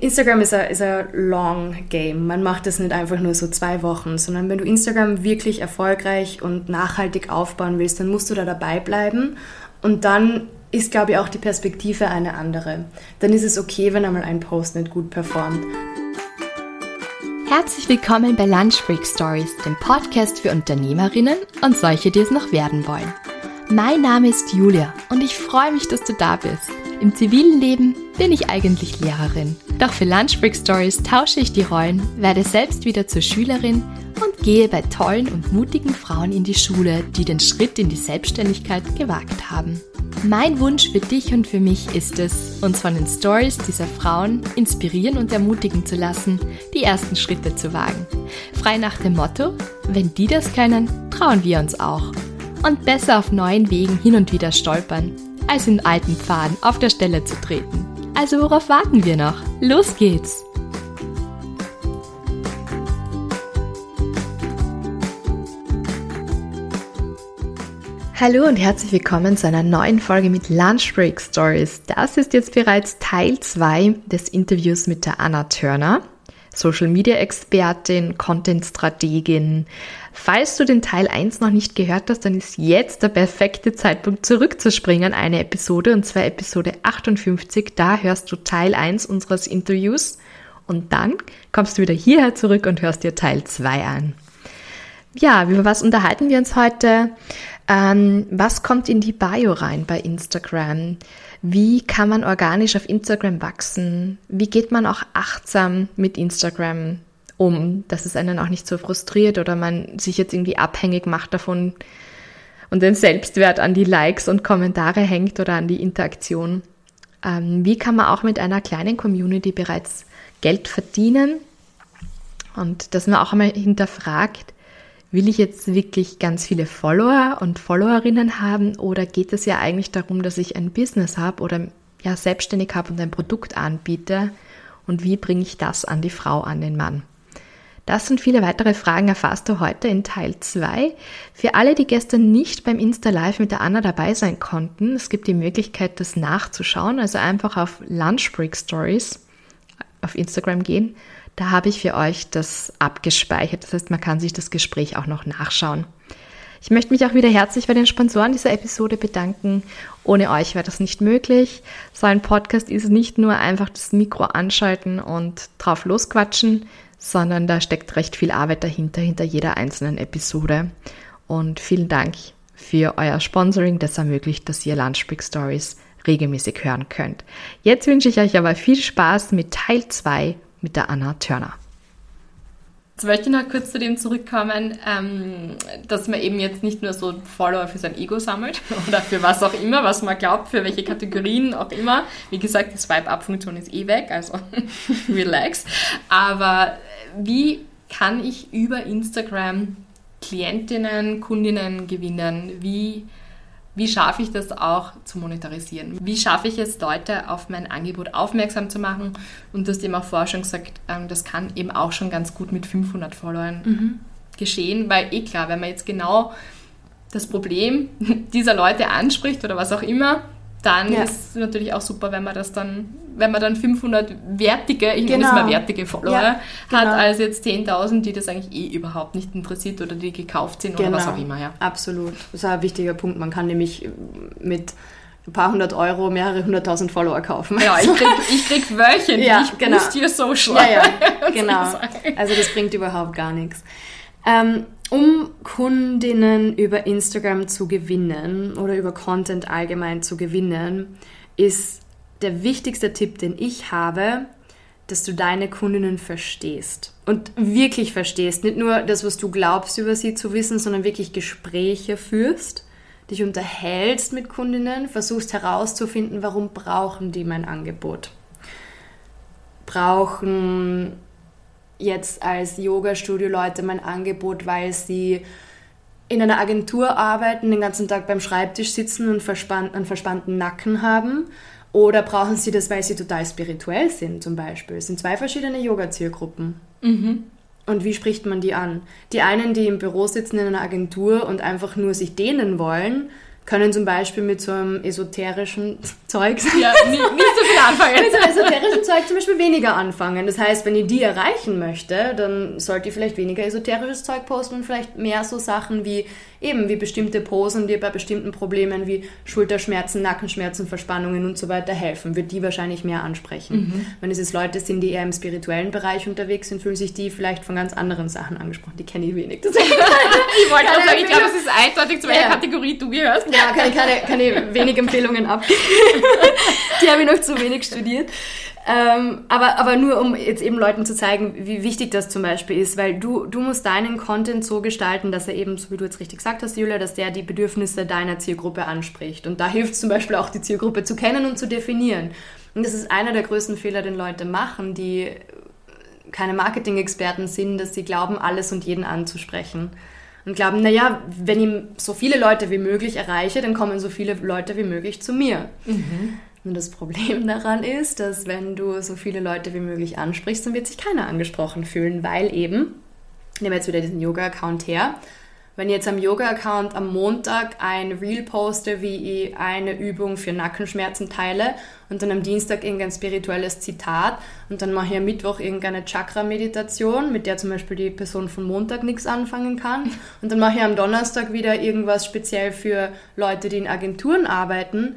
Instagram ist ein, long game. Man macht das nicht einfach nur so zwei Wochen, sondern wenn du Instagram wirklich erfolgreich und nachhaltig aufbauen willst, dann musst du da dabei bleiben. Und dann ist, glaube ich, auch die Perspektive eine andere. Dann ist es okay, wenn einmal ein Post nicht gut performt. Herzlich willkommen bei Lunch Break Stories, dem Podcast für Unternehmerinnen und solche, die es noch werden wollen. Mein Name ist Julia und ich freue mich, dass du da bist. Im zivilen Leben bin ich eigentlich Lehrerin. Doch für Lunchbreak Stories tausche ich die Rollen, werde selbst wieder zur Schülerin und gehe bei tollen und mutigen Frauen in die Schule, die den Schritt in die Selbstständigkeit gewagt haben. Mein Wunsch für dich und für mich ist es, uns von den Stories dieser Frauen inspirieren und ermutigen zu lassen, die ersten Schritte zu wagen. Frei nach dem Motto, wenn die das können, trauen wir uns auch. Und besser auf neuen Wegen hin und wieder stolpern, als in alten Pfaden auf der Stelle zu treten. Also worauf warten wir noch? Los geht's! Hallo und herzlich willkommen zu einer neuen Folge mit Lunch Break Stories. Das ist jetzt bereits Teil 2 des Interviews mit der Anna Turner. Social Media Expertin, Content Strategin. Falls du den Teil 1 noch nicht gehört hast, dann ist jetzt der perfekte Zeitpunkt zurückzuspringen, eine Episode und zwar Episode 58. Da hörst du Teil 1 unseres Interviews und dann kommst du wieder hierher zurück und hörst dir Teil 2 an. Ja, über was unterhalten wir uns heute? Ähm, was kommt in die Bio rein bei Instagram? Wie kann man organisch auf Instagram wachsen? Wie geht man auch achtsam mit Instagram um, dass es einen auch nicht so frustriert oder man sich jetzt irgendwie abhängig macht davon und den Selbstwert an die Likes und Kommentare hängt oder an die Interaktion? Ähm, wie kann man auch mit einer kleinen Community bereits Geld verdienen? Und dass man auch einmal hinterfragt, will ich jetzt wirklich ganz viele Follower und Followerinnen haben oder geht es ja eigentlich darum, dass ich ein Business habe oder ja selbstständig habe und ein Produkt anbiete und wie bringe ich das an die Frau, an den Mann? Das und viele weitere Fragen erfasst du heute in Teil 2. Für alle, die gestern nicht beim Insta Live mit der Anna dabei sein konnten, es gibt die Möglichkeit, das nachzuschauen, also einfach auf Lunch Break Stories auf Instagram gehen da habe ich für euch das abgespeichert. Das heißt, man kann sich das Gespräch auch noch nachschauen. Ich möchte mich auch wieder herzlich bei den Sponsoren dieser Episode bedanken. Ohne euch wäre das nicht möglich. So ein Podcast ist nicht nur einfach das Mikro anschalten und drauf losquatschen, sondern da steckt recht viel Arbeit dahinter, hinter jeder einzelnen Episode. Und vielen Dank für euer Sponsoring, das ermöglicht, dass ihr Lunchbreak Stories regelmäßig hören könnt. Jetzt wünsche ich euch aber viel Spaß mit Teil 2 mit der Anna Turner. Jetzt möchte ich noch kurz zu dem zurückkommen, ähm, dass man eben jetzt nicht nur so Follower für sein Ego sammelt oder für was auch immer, was man glaubt, für welche Kategorien auch immer. Wie gesagt, die Swipe-Up-Funktion ist eh weg, also relax. Aber wie kann ich über Instagram Klientinnen, Kundinnen gewinnen? Wie wie schaffe ich das auch zu monetarisieren? Wie schaffe ich es, Leute auf mein Angebot aufmerksam zu machen? Und du hast eben auch vorher schon gesagt, ähm, das kann eben auch schon ganz gut mit 500 Followern mhm. geschehen, weil eh klar, wenn man jetzt genau das Problem dieser Leute anspricht oder was auch immer, dann ja. ist es natürlich auch super, wenn man das dann, wenn man dann 500 wertige, ich genau. muss mal wertige Follower ja, genau. hat, als jetzt 10.000, die das eigentlich eh überhaupt nicht interessiert oder die gekauft sind genau. oder was genau. auch immer. Ja. Absolut. Das ist ein wichtiger Punkt. Man kann nämlich mit ein paar hundert Euro mehrere hunderttausend Follower kaufen. Ja, ich krieg, ich krieg wöchentlich, ja, genau. boost your social. Ja, ja, genau. Also das bringt überhaupt gar nichts. Ähm, um Kundinnen über Instagram zu gewinnen oder über Content allgemein zu gewinnen, ist der wichtigste Tipp, den ich habe, dass du deine Kundinnen verstehst und wirklich verstehst. Nicht nur das, was du glaubst über sie zu wissen, sondern wirklich Gespräche führst, dich unterhältst mit Kundinnen, versuchst herauszufinden, warum brauchen die mein Angebot. Brauchen jetzt als Yoga-Studio-Leute mein Angebot, weil sie in einer Agentur arbeiten, den ganzen Tag beim Schreibtisch sitzen und verspannt, einen verspannten Nacken haben? Oder brauchen sie das, weil sie total spirituell sind, zum Beispiel? Es sind zwei verschiedene Yoga-Zielgruppen. Mhm. Und wie spricht man die an? Die einen, die im Büro sitzen in einer Agentur und einfach nur sich dehnen wollen, können zum Beispiel mit so einem esoterischen Zeug, ja, nicht, nicht so viel anfangen. mit so einem esoterischen Zeug zum Beispiel weniger anfangen. Das heißt, wenn ihr die erreichen möchte, dann sollt ihr vielleicht weniger esoterisches Zeug posten und vielleicht mehr so Sachen wie eben wie bestimmte Posen, die bei bestimmten Problemen wie Schulterschmerzen, Nackenschmerzen, Verspannungen und so weiter helfen, wird die wahrscheinlich mehr ansprechen. Mhm. Wenn es jetzt Leute sind, die eher im spirituellen Bereich unterwegs sind, fühlen sich die vielleicht von ganz anderen Sachen angesprochen. Die kenne ich wenig. ich wollte auch sagen, ich glaube, es ist eindeutig, zu welcher ja. Kategorie du gehörst. Ja, kann ich keine, keine wenig Empfehlungen abgeben. die habe ich noch zu wenig studiert. Ähm, aber, aber nur um jetzt eben Leuten zu zeigen, wie wichtig das zum Beispiel ist, weil du, du musst deinen Content so gestalten, dass er eben, so wie du jetzt richtig gesagt hast, Julia, dass der die Bedürfnisse deiner Zielgruppe anspricht. Und da hilft zum Beispiel auch, die Zielgruppe zu kennen und zu definieren. Und das ist einer der größten Fehler, den Leute machen, die keine Marketing-Experten sind, dass sie glauben, alles und jeden anzusprechen. Und glauben, naja, wenn ich so viele Leute wie möglich erreiche, dann kommen so viele Leute wie möglich zu mir. Mhm. Und das Problem daran ist, dass wenn du so viele Leute wie möglich ansprichst, dann wird sich keiner angesprochen fühlen, weil eben, nehmen wir jetzt wieder diesen Yoga-Account her, wenn ich jetzt am Yoga-Account am Montag ein Reel poste, wie ich eine Übung für Nackenschmerzen teile und dann am Dienstag irgendein spirituelles Zitat und dann mache ich am Mittwoch irgendeine Chakra-Meditation, mit der zum Beispiel die Person von Montag nichts anfangen kann und dann mache ich am Donnerstag wieder irgendwas speziell für Leute, die in Agenturen arbeiten,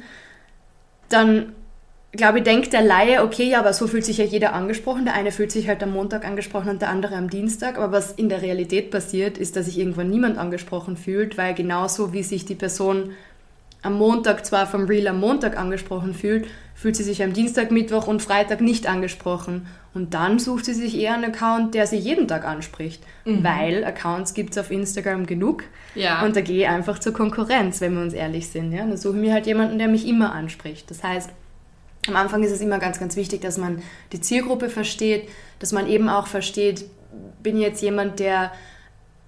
dann glaube ich, denkt der Laie, okay, ja, aber so fühlt sich ja jeder angesprochen. Der eine fühlt sich halt am Montag angesprochen und der andere am Dienstag. Aber was in der Realität passiert, ist, dass sich irgendwann niemand angesprochen fühlt, weil genauso wie sich die Person am Montag zwar vom Reel am Montag angesprochen fühlt, fühlt sie sich am Dienstag, Mittwoch und Freitag nicht angesprochen. Und dann sucht sie sich eher einen Account, der sie jeden Tag anspricht. Mhm. Weil Accounts gibt es auf Instagram genug. Ja. Und da gehe ich einfach zur Konkurrenz, wenn wir uns ehrlich sind. Ja? Dann suche ich mir halt jemanden, der mich immer anspricht. Das heißt, am Anfang ist es immer ganz, ganz wichtig, dass man die Zielgruppe versteht, dass man eben auch versteht, bin ich jetzt jemand, der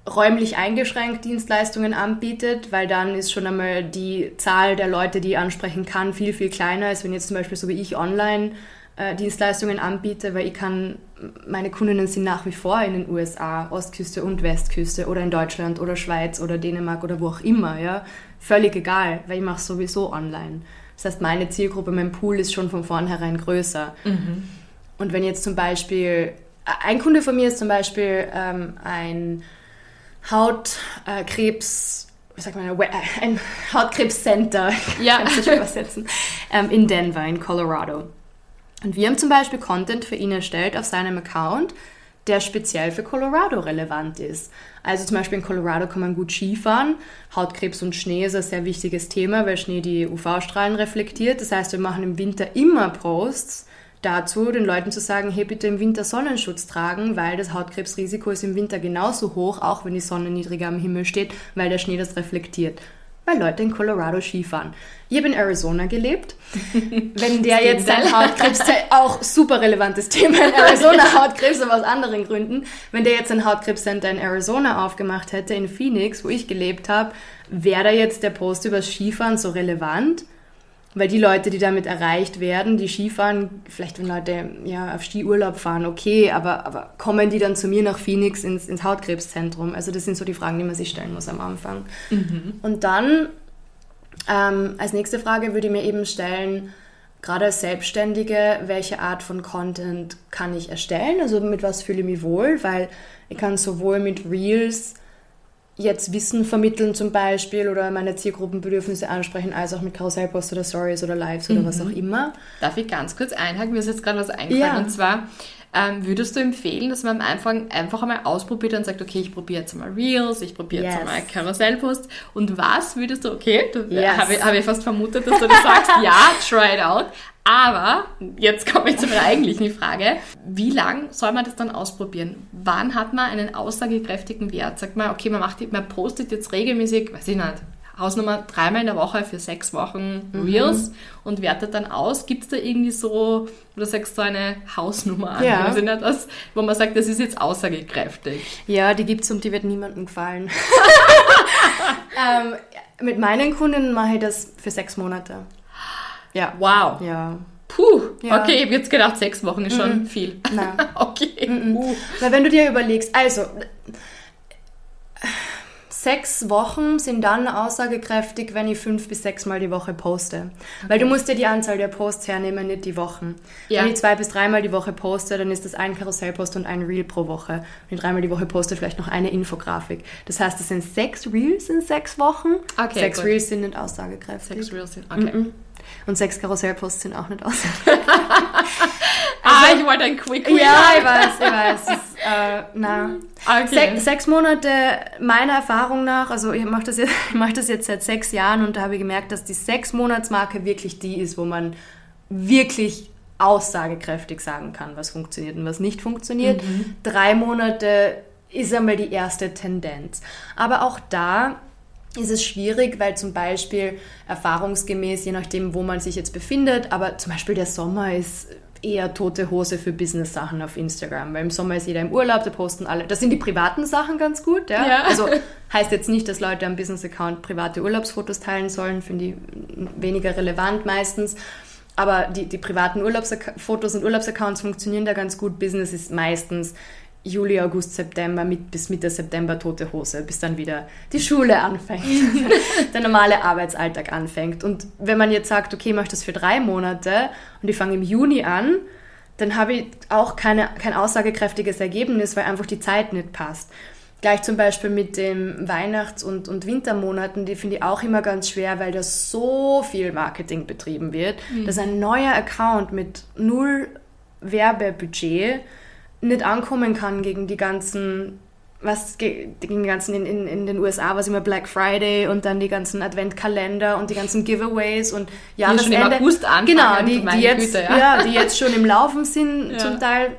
räumlich eingeschränkt Dienstleistungen anbietet, weil dann ist schon einmal die Zahl der Leute, die ich ansprechen kann, viel, viel kleiner, als wenn jetzt zum Beispiel so wie ich online äh, Dienstleistungen anbiete, weil ich kann, meine Kundinnen sind nach wie vor in den USA, Ostküste und Westküste oder in Deutschland oder Schweiz oder Dänemark oder wo auch immer, ja, völlig egal, weil ich mache sowieso online. Das heißt, meine Zielgruppe, mein Pool ist schon von vornherein größer. Mhm. Und wenn jetzt zum Beispiel, ein Kunde von mir ist zum Beispiel ähm, ein Hautkrebs, wie sagt man, ein Hautkrebscenter, ja. kann ich übersetzen, ähm, in Denver, in Colorado. Und wir haben zum Beispiel Content für ihn erstellt auf seinem Account, der speziell für Colorado relevant ist. Also zum Beispiel in Colorado kann man gut Skifahren. Hautkrebs und Schnee ist ein sehr wichtiges Thema, weil Schnee die UV-Strahlen reflektiert. Das heißt, wir machen im Winter immer Posts dazu, den Leuten zu sagen, hey, bitte im Winter Sonnenschutz tragen, weil das Hautkrebsrisiko ist im Winter genauso hoch, auch wenn die Sonne niedriger am Himmel steht, weil der Schnee das reflektiert weil Leute in Colorado Skifahren. Ich habe in Arizona gelebt. Wenn der jetzt sein Hautkrebs, auch super relevantes Thema in Arizona, Hautkrebs, aber aus anderen Gründen, wenn der jetzt ein Hautkrebscenter in Arizona aufgemacht hätte, in Phoenix, wo ich gelebt habe, wäre da jetzt der Post über Skifahren so relevant? Weil die Leute, die damit erreicht werden, die Skifahren, vielleicht wenn Leute ja, auf Skiurlaub fahren, okay, aber, aber kommen die dann zu mir nach Phoenix ins, ins Hautkrebszentrum? Also das sind so die Fragen, die man sich stellen muss am Anfang. Mhm. Und dann ähm, als nächste Frage würde ich mir eben stellen, gerade als Selbstständige, welche Art von Content kann ich erstellen? Also mit was fühle ich mich wohl? Weil ich kann sowohl mit Reels jetzt Wissen vermitteln zum Beispiel oder meine Zielgruppenbedürfnisse ansprechen, als auch mit Karussellpost oder Stories oder Lives oder mhm. was auch immer. Darf ich ganz kurz einhaken? Mir ist jetzt gerade was eingefallen ja. und zwar ähm, würdest du empfehlen, dass man am Anfang einfach einmal ausprobiert und sagt, okay, ich probiere jetzt einmal Reels, ich probiere yes. jetzt einmal Karussellpost und was würdest du, okay, yes. habe hab ich fast vermutet, dass du das sagst, ja, try it out, aber jetzt komme ich zu meiner eigentlichen Frage. Wie lang soll man das dann ausprobieren? Wann hat man einen aussagekräftigen Wert? Sagt man, okay, man, macht, man postet jetzt regelmäßig, weiß ich nicht, Hausnummer dreimal in der Woche für sechs Wochen mhm. Reels mhm. und wertet dann aus. Gibt es da irgendwie so, du sagst so eine Hausnummer an, ja. also nicht das, wo man sagt, das ist jetzt aussagekräftig? Ja, die gibt es und die wird niemandem gefallen. ähm, mit meinen Kunden mache ich das für sechs Monate. Ja. Wow. Ja. Puh, ja. okay, ich habe jetzt gedacht, sechs Wochen ist schon mm viel. Nein. okay. Mm Weil wenn du dir überlegst, also sechs Wochen sind dann aussagekräftig, wenn ich fünf bis sechs Mal die Woche poste. Okay. Weil du musst dir die Anzahl der Posts hernehmen, nicht die Wochen. Ja. Wenn ich zwei bis dreimal die Woche poste, dann ist das ein Karussellpost und ein Reel pro Woche. Wenn ich dreimal die Woche poste, vielleicht noch eine Infografik. Das heißt, es sind sechs Reels in sechs Wochen. Okay, sechs gut. Reels sind nicht aussagekräftig. Sechs Reels sind, okay. Mm -mm. Und sechs Karussellposts sind auch nicht aussagekräftig. ah, ich wollte ein Quick Win. Ja, ich weiß, ich weiß. Ist, äh, na. Okay. Sech, sechs Monate meiner Erfahrung nach, also ich mache das, jetzt, mach das jetzt seit sechs Jahren und da habe ich gemerkt, dass die sechs Monatsmarke wirklich die ist, wo man wirklich aussagekräftig sagen kann, was funktioniert und was nicht funktioniert. Mhm. Drei Monate ist einmal die erste Tendenz. Aber auch da ist es schwierig, weil zum Beispiel erfahrungsgemäß, je nachdem, wo man sich jetzt befindet, aber zum Beispiel der Sommer ist eher tote Hose für Business-Sachen auf Instagram, weil im Sommer ist jeder im Urlaub, da posten alle. Das sind die privaten Sachen ganz gut, ja. ja. Also heißt jetzt nicht, dass Leute am Business-Account private Urlaubsfotos teilen sollen, finde ich weniger relevant meistens. Aber die, die privaten Urlaubsfotos und Urlaubsaccounts funktionieren da ganz gut. Business ist meistens Juli, August, September, mit, bis Mitte September tote Hose, bis dann wieder die Schule anfängt, der normale Arbeitsalltag anfängt. Und wenn man jetzt sagt, okay, ich mache das für drei Monate und ich fange im Juni an, dann habe ich auch keine, kein aussagekräftiges Ergebnis, weil einfach die Zeit nicht passt. Gleich zum Beispiel mit den Weihnachts- und, und Wintermonaten, die finde ich auch immer ganz schwer, weil da so viel Marketing betrieben wird, mhm. dass ein neuer Account mit null Werbebudget nicht ankommen kann gegen die ganzen, was gegen die ganzen in, in, in den USA, was immer Black Friday und dann die ganzen Adventkalender und die ganzen Giveaways und Jahresende. Die schon im August anfangen, genau, die, die jetzt, Güte, ja. ja. die jetzt schon im Laufen sind ja. zum Teil.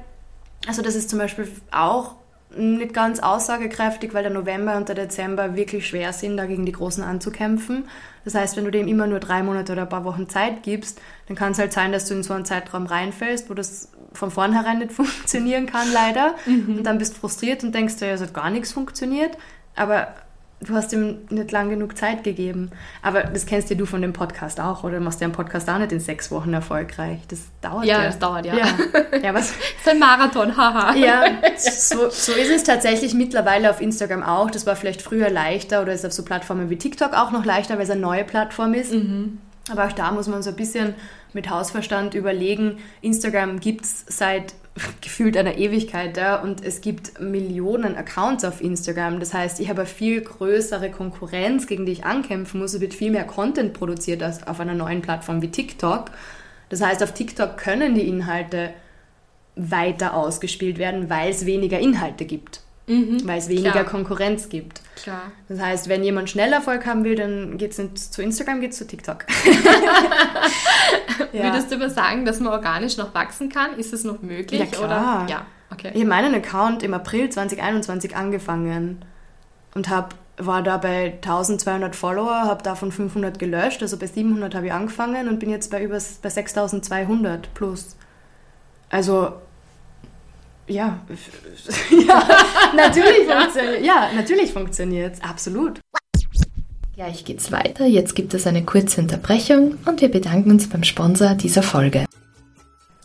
Also das ist zum Beispiel auch nicht ganz aussagekräftig, weil der November und der Dezember wirklich schwer sind, da gegen die Großen anzukämpfen. Das heißt, wenn du dem immer nur drei Monate oder ein paar Wochen Zeit gibst, dann kann es halt sein, dass du in so einen Zeitraum reinfällst, wo das von vornherein nicht funktionieren kann, leider. Mhm. Und dann bist du frustriert und denkst dir, es hat gar nichts funktioniert. Aber du hast ihm nicht lang genug Zeit gegeben. Aber das kennst ja du von dem Podcast auch, oder? Du machst ja einen Podcast auch nicht in sechs Wochen erfolgreich. Das dauert ja. Ja, das dauert, ja. Ja, ja was? das ist ein Marathon, haha. ja, so, so ist es tatsächlich mittlerweile auf Instagram auch. Das war vielleicht früher leichter oder ist auf so Plattformen wie TikTok auch noch leichter, weil es eine neue Plattform ist. Mhm. Aber auch da muss man so ein bisschen mit Hausverstand überlegen. Instagram gibt es seit gefühlt einer Ewigkeit ja, und es gibt Millionen Accounts auf Instagram. Das heißt, ich habe eine viel größere Konkurrenz, gegen die ich ankämpfen muss. Es wird viel mehr Content produziert als auf einer neuen Plattform wie TikTok. Das heißt, auf TikTok können die Inhalte weiter ausgespielt werden, weil es weniger Inhalte gibt. Mhm, weil es weniger klar. Konkurrenz gibt. Klar. Das heißt, wenn jemand schnell Erfolg haben will, dann geht es nicht zu Instagram, geht es zu TikTok. ja. Würdest du aber sagen, dass man organisch noch wachsen kann? Ist es noch möglich? Ja, klar. Oder? Ja, okay. Ich habe meinen Account im April 2021 angefangen und hab, war da bei 1200 Follower, habe davon 500 gelöscht, also bei 700 habe ich angefangen und bin jetzt bei über bei 6200 plus. Also ja, ja natürlich funktioniert Ja, natürlich funktioniert es. Absolut. Gleich geht's weiter. Jetzt gibt es eine kurze Unterbrechung und wir bedanken uns beim Sponsor dieser Folge.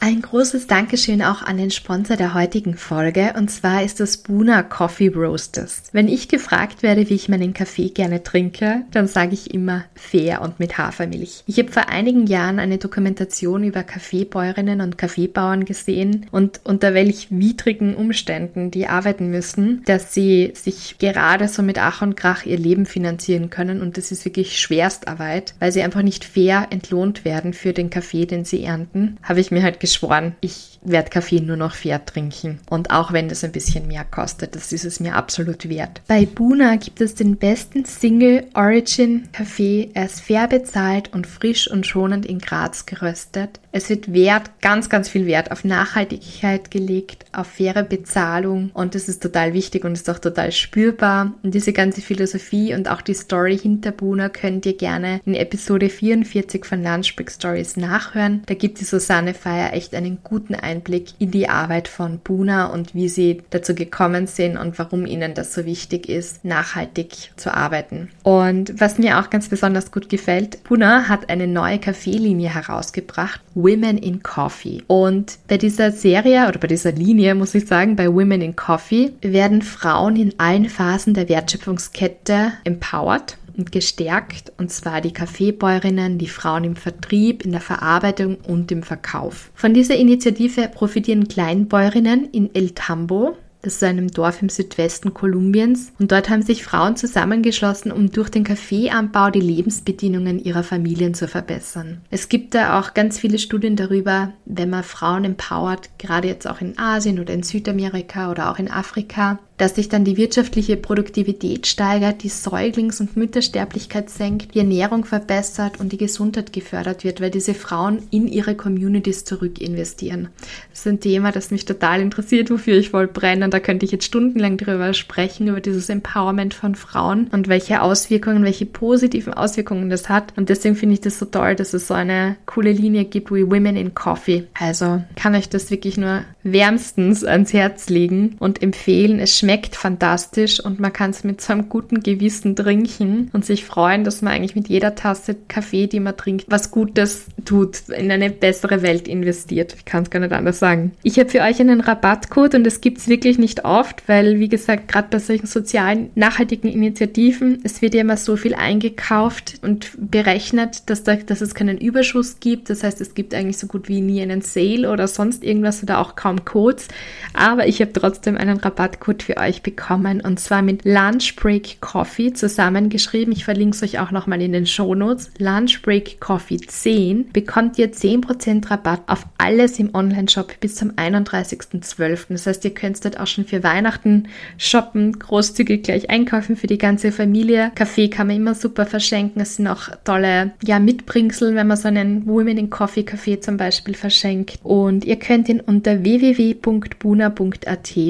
Ein großes Dankeschön auch an den Sponsor der heutigen Folge und zwar ist das Buna Coffee Roasters. Wenn ich gefragt werde, wie ich meinen Kaffee gerne trinke, dann sage ich immer fair und mit Hafermilch. Ich habe vor einigen Jahren eine Dokumentation über Kaffeebäuerinnen und Kaffeebauern gesehen und unter welch widrigen Umständen die arbeiten müssen, dass sie sich gerade so mit Ach und Krach ihr Leben finanzieren können und das ist wirklich Schwerstarbeit, weil sie einfach nicht fair entlohnt werden für den Kaffee, den sie ernten. Habe ich mir halt geschworen, ich werde Kaffee nur noch fair trinken. Und auch wenn das ein bisschen mehr kostet, das ist es mir absolut wert. Bei Buna gibt es den besten Single Origin Kaffee. Er ist fair bezahlt und frisch und schonend in Graz geröstet. Es wird Wert, ganz, ganz viel Wert auf Nachhaltigkeit gelegt, auf faire Bezahlung und das ist total wichtig und ist auch total spürbar. Und diese ganze Philosophie und auch die Story hinter Buna könnt ihr gerne in Episode 44 von Lunchbreak Stories nachhören. Da gibt die Susanne Feier echt einen guten Einblick in die Arbeit von Buna und wie sie dazu gekommen sind und warum ihnen das so wichtig ist, nachhaltig zu arbeiten. Und was mir auch ganz besonders gut gefällt, Buna hat eine neue Kaffeelinie herausgebracht, Women in Coffee. Und bei dieser Serie oder bei dieser Linie muss ich sagen, bei Women in Coffee werden Frauen in allen Phasen der Wertschöpfungskette empowered und gestärkt, und zwar die Kaffeebäuerinnen, die Frauen im Vertrieb, in der Verarbeitung und im Verkauf. Von dieser Initiative profitieren Kleinbäuerinnen in El Tambo, das ist einem Dorf im Südwesten Kolumbiens. Und dort haben sich Frauen zusammengeschlossen, um durch den Kaffeeanbau die Lebensbedingungen ihrer Familien zu verbessern. Es gibt da auch ganz viele Studien darüber, wenn man Frauen empowert, gerade jetzt auch in Asien oder in Südamerika oder auch in Afrika, dass sich dann die wirtschaftliche Produktivität steigert, die Säuglings- und Müttersterblichkeit senkt, die Ernährung verbessert und die Gesundheit gefördert wird, weil diese Frauen in ihre Communities zurück investieren. Das ist ein Thema, das mich total interessiert, wofür ich voll brenne. Da könnte ich jetzt stundenlang drüber sprechen, über dieses Empowerment von Frauen und welche Auswirkungen, welche positiven Auswirkungen das hat. Und deswegen finde ich das so toll, dass es so eine coole Linie gibt wie Women in Coffee. Also kann euch das wirklich nur wärmstens ans Herz legen und empfehlen. Es schmeckt schmeckt fantastisch und man kann es mit so einem guten Gewissen trinken und sich freuen, dass man eigentlich mit jeder Tasse Kaffee, die man trinkt, was Gutes tut, in eine bessere Welt investiert. Ich kann es gar nicht anders sagen. Ich habe für euch einen Rabattcode und das gibt es wirklich nicht oft, weil, wie gesagt, gerade bei solchen sozialen, nachhaltigen Initiativen, es wird ja immer so viel eingekauft und berechnet, dass, da, dass es keinen Überschuss gibt. Das heißt, es gibt eigentlich so gut wie nie einen Sale oder sonst irgendwas oder auch kaum Codes. Aber ich habe trotzdem einen Rabattcode für euch bekommen und zwar mit Lunch Break Coffee zusammengeschrieben. Ich verlinke es euch auch nochmal in den Shownotes. Lunch Break Coffee 10 bekommt ihr 10% Rabatt auf alles im Online-Shop bis zum 31.12. Das heißt, ihr könnt dort auch schon für Weihnachten shoppen, großzügig gleich einkaufen für die ganze Familie. Kaffee kann man immer super verschenken. Es sind auch tolle ja, Mitbringsel, wenn man so einen Women in Coffee Kaffee zum Beispiel verschenkt. Und ihr könnt ihn unter www.buna.at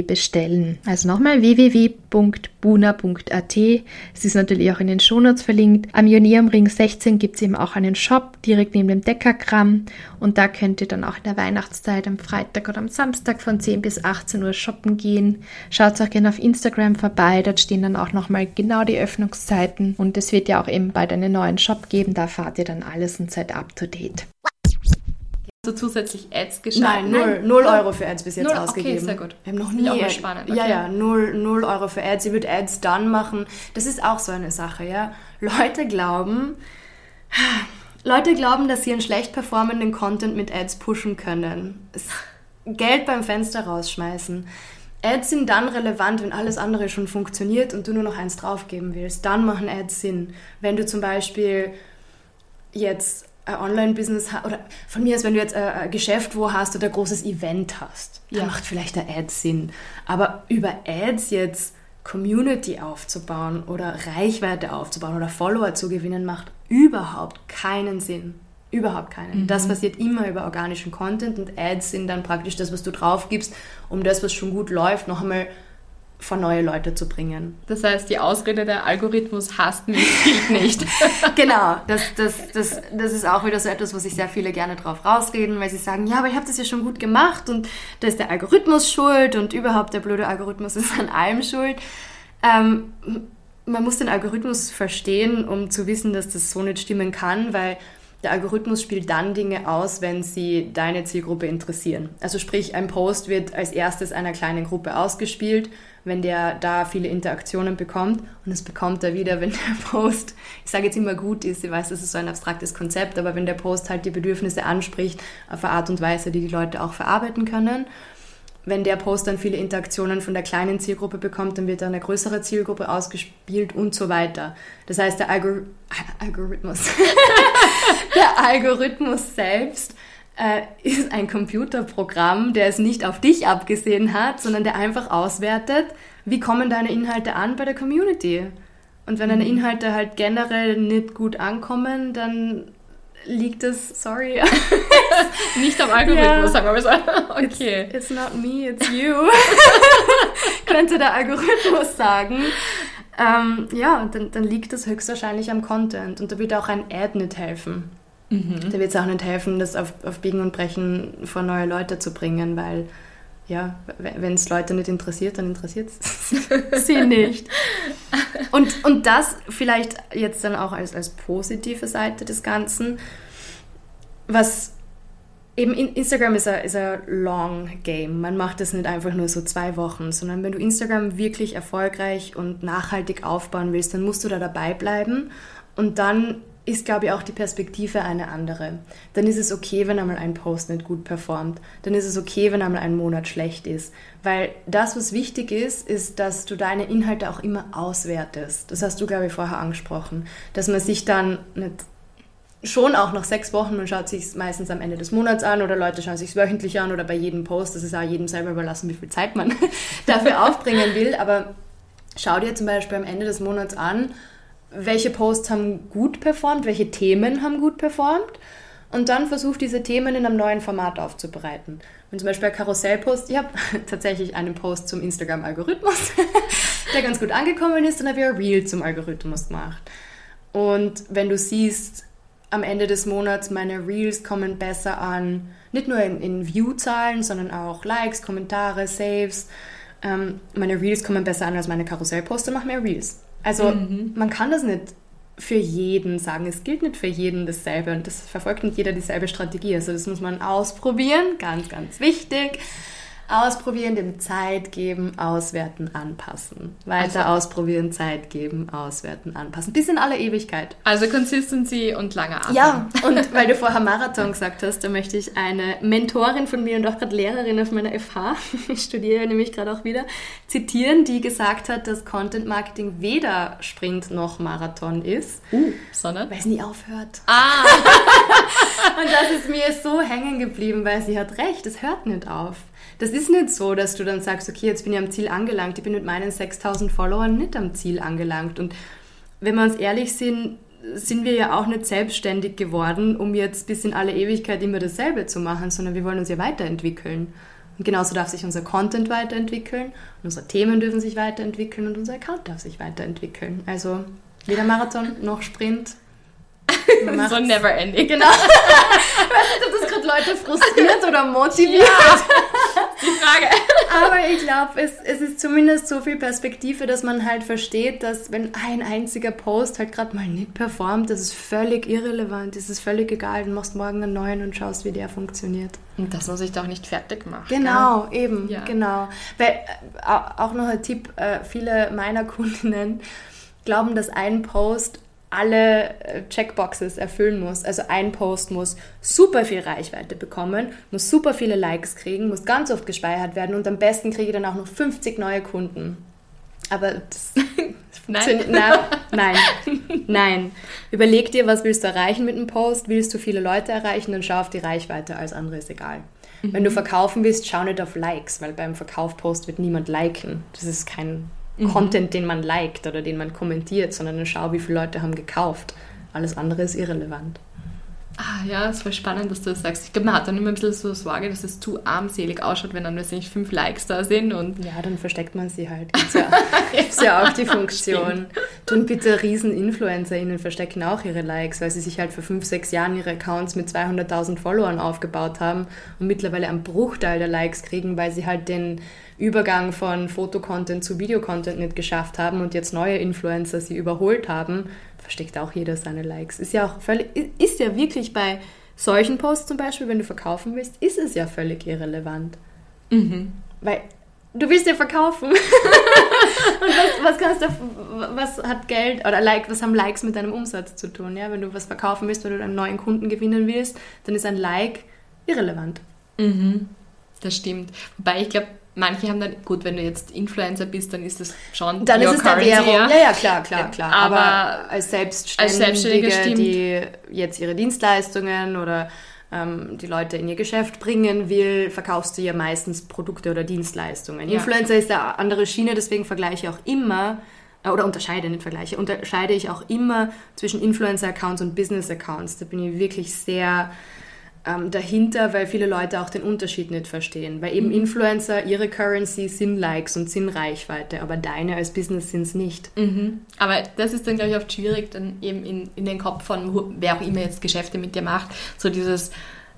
bestellen. Also nochmal www.buna.at. Es ist natürlich auch in den Shownotes verlinkt. Am Ring 16 gibt es eben auch einen Shop direkt neben dem Deckergramm und da könnt ihr dann auch in der Weihnachtszeit am Freitag oder am Samstag von 10 bis 18 Uhr shoppen gehen. Schaut auch gerne auf Instagram vorbei, dort stehen dann auch nochmal genau die Öffnungszeiten und es wird ja auch eben bald einen neuen Shop geben, da fahrt ihr dann alles und seid up to date so zusätzlich Ads geschaltet? Nein, null, null Euro für Ads bis jetzt null, ausgegeben. Okay, sehr gut. Wir haben noch nie. Auch spannend. Okay. Ja, ja, null, null Euro für Ads. Sie wird Ads dann machen. Das ist auch so eine Sache, ja. Leute glauben, Leute glauben, dass sie einen schlecht performenden Content mit Ads pushen können. Geld beim Fenster rausschmeißen. Ads sind dann relevant, wenn alles andere schon funktioniert und du nur noch eins draufgeben willst. Dann machen Ads Sinn. Wenn du zum Beispiel jetzt ein Online-Business hast, oder von mir aus, wenn du jetzt ein Geschäft wo hast oder ein großes Event hast, ja. dann macht vielleicht der Ad Sinn. Aber über Ads jetzt Community aufzubauen oder Reichweite aufzubauen oder Follower zu gewinnen, macht überhaupt keinen Sinn. Überhaupt keinen. Mhm. Das passiert immer über organischen Content und Ads sind dann praktisch das, was du drauf gibst, um das, was schon gut läuft, noch einmal vor neue Leute zu bringen. Das heißt, die Ausrede, der Algorithmus hasst mich, gilt nicht. genau, das, das, das, das ist auch wieder so etwas, wo sich sehr viele gerne drauf rausreden, weil sie sagen, ja, aber ich habe das ja schon gut gemacht und da ist der Algorithmus schuld und überhaupt der blöde Algorithmus ist an allem schuld. Ähm, man muss den Algorithmus verstehen, um zu wissen, dass das so nicht stimmen kann, weil der Algorithmus spielt dann Dinge aus, wenn sie deine Zielgruppe interessieren. Also sprich, ein Post wird als erstes einer kleinen Gruppe ausgespielt wenn der da viele Interaktionen bekommt. Und das bekommt er wieder, wenn der Post, ich sage jetzt immer gut ist, ich weiß, das ist so ein abstraktes Konzept, aber wenn der Post halt die Bedürfnisse anspricht, auf eine Art und Weise, die die Leute auch verarbeiten können. Wenn der Post dann viele Interaktionen von der kleinen Zielgruppe bekommt, dann wird er eine größere Zielgruppe ausgespielt und so weiter. Das heißt, der Algor Algorithmus, der Algorithmus selbst äh, ist ein Computerprogramm, der es nicht auf dich abgesehen hat, sondern der einfach auswertet, wie kommen deine Inhalte an bei der Community. Und wenn deine mhm. Inhalte halt generell nicht gut ankommen, dann liegt es, sorry. nicht am Algorithmus, sagen wir mal so. Okay. It's, it's not me, it's you. Könnte der Algorithmus sagen. Ähm, ja, dann, dann liegt das höchstwahrscheinlich am Content und da wird auch ein Ad nicht helfen. Mhm. Da wird es auch nicht helfen, das auf, auf Biegen und Brechen vor neue Leute zu bringen, weil ja, wenn es Leute nicht interessiert, dann interessiert es sie nicht. Und, und das vielleicht jetzt dann auch als, als positive Seite des Ganzen, was eben Instagram ist ein, long game. Man macht das nicht einfach nur so zwei Wochen, sondern wenn du Instagram wirklich erfolgreich und nachhaltig aufbauen willst, dann musst du da dabei bleiben und dann ist, glaube ich, auch die Perspektive eine andere. Dann ist es okay, wenn einmal ein Post nicht gut performt. Dann ist es okay, wenn einmal ein Monat schlecht ist. Weil das, was wichtig ist, ist, dass du deine Inhalte auch immer auswertest. Das hast du, glaube ich, vorher angesprochen. Dass man sich dann nicht schon auch nach sechs Wochen, man schaut sich meistens am Ende des Monats an oder Leute schauen sich wöchentlich an oder bei jedem Post, das ist auch jedem selber überlassen, wie viel Zeit man dafür aufbringen will. Aber schau dir zum Beispiel am Ende des Monats an, welche Posts haben gut performt, welche Themen haben gut performt und dann versucht diese Themen in einem neuen Format aufzubereiten. Wenn zum Beispiel ein Karussellpost, ich habe tatsächlich einen Post zum Instagram-Algorithmus, der ganz gut angekommen ist, dann habe ich ein Reel zum Algorithmus gemacht. Und wenn du siehst, am Ende des Monats meine Reels kommen besser an, nicht nur in, in View-Zahlen, sondern auch Likes, Kommentare, Saves. Ähm, meine Reels kommen besser an als meine Karussellposts, dann mach mehr Reels. Also mhm. man kann das nicht für jeden sagen. Es gilt nicht für jeden dasselbe und das verfolgt nicht jeder dieselbe Strategie. Also das muss man ausprobieren, ganz, ganz wichtig. Ausprobieren, dem Zeit geben, auswerten, anpassen. Weiter also, ausprobieren, Zeit geben, auswerten, anpassen. Bis in alle Ewigkeit. Also Consistency und langer Atem. Ja, und weil du vorher Marathon gesagt hast, da möchte ich eine Mentorin von mir und auch gerade Lehrerin auf meiner FH, ich studiere nämlich gerade auch wieder, zitieren, die gesagt hat, dass Content Marketing weder Sprint noch Marathon ist. Uh, sondern? Weil es nie aufhört. Ah! und das ist mir so hängen geblieben, weil sie hat recht, es hört nicht auf. Das ist nicht so, dass du dann sagst, okay, jetzt bin ich am Ziel angelangt. Ich bin mit meinen 6000 Followern nicht am Ziel angelangt. Und wenn wir uns ehrlich sind, sind wir ja auch nicht selbstständig geworden, um jetzt bis in alle Ewigkeit immer dasselbe zu machen, sondern wir wollen uns ja weiterentwickeln. Und genauso darf sich unser Content weiterentwickeln, unsere Themen dürfen sich weiterentwickeln und unser Account darf sich weiterentwickeln. Also weder Marathon noch Sprint, so never ending. Genau. ich weiß nicht, ob das gerade Leute frustriert oder motiviert. Ja, die Frage. Aber ich glaube, es, es ist zumindest so viel Perspektive, dass man halt versteht, dass wenn ein einziger Post halt gerade mal nicht performt, das ist völlig irrelevant, das ist völlig egal. Du machst morgen einen neuen und schaust, wie der funktioniert. Und dass man sich da auch nicht fertig macht. Genau, gell? eben, ja. genau. Weil, äh, auch noch ein Tipp, äh, viele meiner Kundinnen glauben, dass ein Post alle äh, Checkboxes erfüllen muss. Also ein Post muss super viel Reichweite bekommen, muss super viele Likes kriegen, muss ganz oft gespeichert werden und am besten kriege ich dann auch noch 50 neue Kunden. Aber das nein. Na, nein, nein. Überleg dir, was willst du erreichen mit einem Post? Willst du viele Leute erreichen, dann schau auf die Reichweite, alles andere ist egal. Mhm. Wenn du verkaufen willst, schau nicht auf Likes, weil beim Verkaufpost wird niemand liken. Das ist kein mhm. Content, den man liked oder den man kommentiert, sondern dann schau, wie viele Leute haben gekauft. Alles andere ist irrelevant. Ah ja, es war spannend, dass du das sagst. Ich glaube, man hat dann immer ein bisschen so Sorge, dass es zu armselig ausschaut, wenn dann nicht fünf Likes da sind. Und ja, dann versteckt man sie halt. Gibt's ja, gibt's ja auch die Funktion. Tun bitte riesen InfluencerInnen verstecken auch ihre Likes, weil sie sich halt vor fünf, sechs Jahren ihre Accounts mit 200.000 Followern aufgebaut haben und mittlerweile einen Bruchteil der Likes kriegen, weil sie halt den Übergang von Fotocontent zu Videocontent nicht geschafft haben und jetzt neue Influencer sie überholt haben, versteckt auch jeder seine Likes. Ist ja auch völlig, ist ja wirklich bei solchen Posts zum Beispiel, wenn du verkaufen willst, ist es ja völlig irrelevant. Mhm. Weil du willst ja verkaufen. und was, was, kannst du, was hat Geld oder like, was haben Likes mit deinem Umsatz zu tun? Ja? Wenn du was verkaufen willst, wenn du einen neuen Kunden gewinnen willst, dann ist ein Like irrelevant. Mhm. Das stimmt. Wobei ich glaube, manche haben dann, gut, wenn du jetzt Influencer bist, dann ist das schon Dann ist es der Währung. Ja, ja, klar, klar, klar. Aber, Aber als Selbstständige, als Selbstständige die jetzt ihre Dienstleistungen oder ähm, die Leute in ihr Geschäft bringen will, verkaufst du ja meistens Produkte oder Dienstleistungen. Ja. Influencer ist eine andere Schiene, deswegen vergleiche ich auch immer, äh, oder unterscheide, nicht vergleiche, unterscheide ich auch immer zwischen Influencer-Accounts und Business-Accounts. Da bin ich wirklich sehr ähm, dahinter, weil viele Leute auch den Unterschied nicht verstehen. Weil eben mhm. Influencer, ihre Currency sind Likes und sind Reichweite, aber deine als Business sind es nicht. Mhm. Aber das ist dann, glaube ich, oft schwierig, dann eben in, in den Kopf von wer auch immer jetzt Geschäfte mit dir macht, so dieses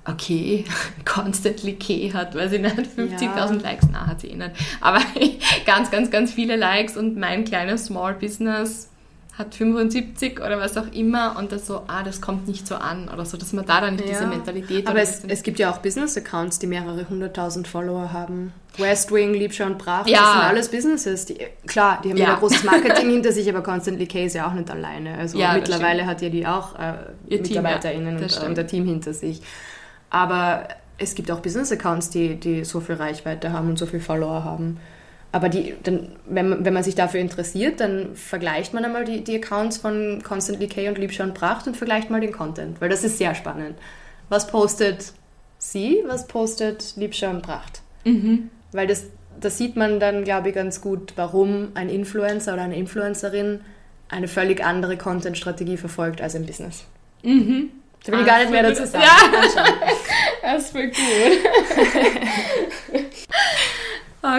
okay, Constantly K hat, weiß ich nicht, 50.000 ja. Likes, na, hat sie eh nicht. Aber ganz, ganz, ganz viele Likes und mein kleines Small Business hat 75 oder was auch immer und das so, ah, das kommt nicht so an oder so, dass man da dann nicht ja. diese Mentalität Aber es, es gibt ja auch Business-Accounts, die mehrere hunderttausend Follower haben. West Wing, Liebscher und Brav, ja. das sind alles Businesses. Die, klar, die haben ja, ein großes Marketing hinter sich, aber Constantly K ist ja auch nicht alleine. Also ja, mittlerweile hat ja die auch äh, MitarbeiterInnen und, und ein Team hinter sich. Aber es gibt auch Business-Accounts, die, die so viel Reichweite haben und so viel Follower haben. Aber die, dann, wenn, man, wenn man sich dafür interessiert, dann vergleicht man einmal die, die Accounts von Constantly K und Liebscher und Pracht und vergleicht mal den Content, weil das ist sehr spannend. Was postet sie, was postet Liebscher und Pracht? Mhm. Weil das, das sieht man dann, glaube ich, ganz gut, warum ein Influencer oder eine Influencerin eine völlig andere Content-Strategie verfolgt als im Business. Mhm. Da will ich gar nicht mehr dazu sagen. Ja. Das ist voll gut.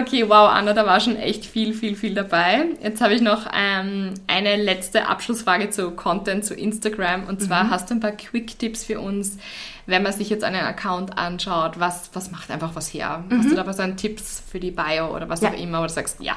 Okay, wow, Anna, da war schon echt viel, viel, viel dabei. Jetzt habe ich noch ähm, eine letzte Abschlussfrage zu Content, zu Instagram. Und zwar mhm. hast du ein paar Quick-Tipps für uns, wenn man sich jetzt einen Account anschaut, was, was macht einfach was her? Mhm. Hast du da so einen Tipps für die Bio oder was ja. auch immer, wo du sagst, ja,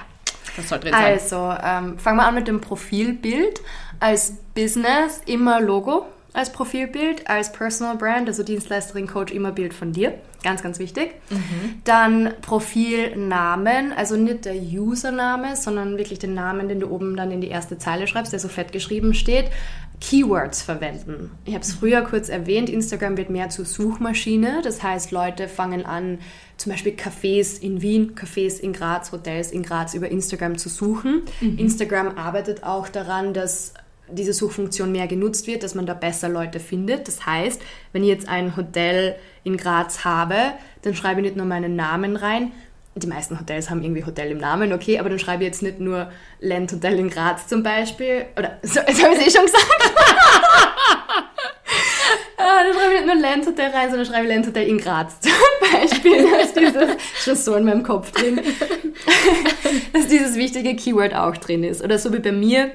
das soll drin sein? Also, ähm, fangen wir an mit dem Profilbild. Als Business immer Logo als Profilbild, als Personal Brand, also Dienstleisterin, Coach, immer Bild von dir. Ganz, ganz wichtig. Mhm. Dann Profilnamen, also nicht der Username, sondern wirklich den Namen, den du oben dann in die erste Zeile schreibst, der so fett geschrieben steht. Keywords verwenden. Ich habe es früher kurz erwähnt, Instagram wird mehr zur Suchmaschine. Das heißt, Leute fangen an, zum Beispiel Cafés in Wien, Cafés in Graz, Hotels in Graz über Instagram zu suchen. Mhm. Instagram arbeitet auch daran, dass diese Suchfunktion mehr genutzt wird, dass man da besser Leute findet. Das heißt, wenn ich jetzt ein Hotel in Graz habe, dann schreibe ich nicht nur meinen Namen rein. Die meisten Hotels haben irgendwie Hotel im Namen, okay, aber dann schreibe ich jetzt nicht nur Land Hotel in Graz zum Beispiel. Oder, so, jetzt habe ich es eh schon gesagt. ah, dann schreibe ich nicht nur Land Hotel rein, sondern schreibe Land Hotel in Graz zum Beispiel. Dass dieses, schon so in meinem Kopf drin, dass dieses wichtige Keyword auch drin ist. Oder so wie bei mir,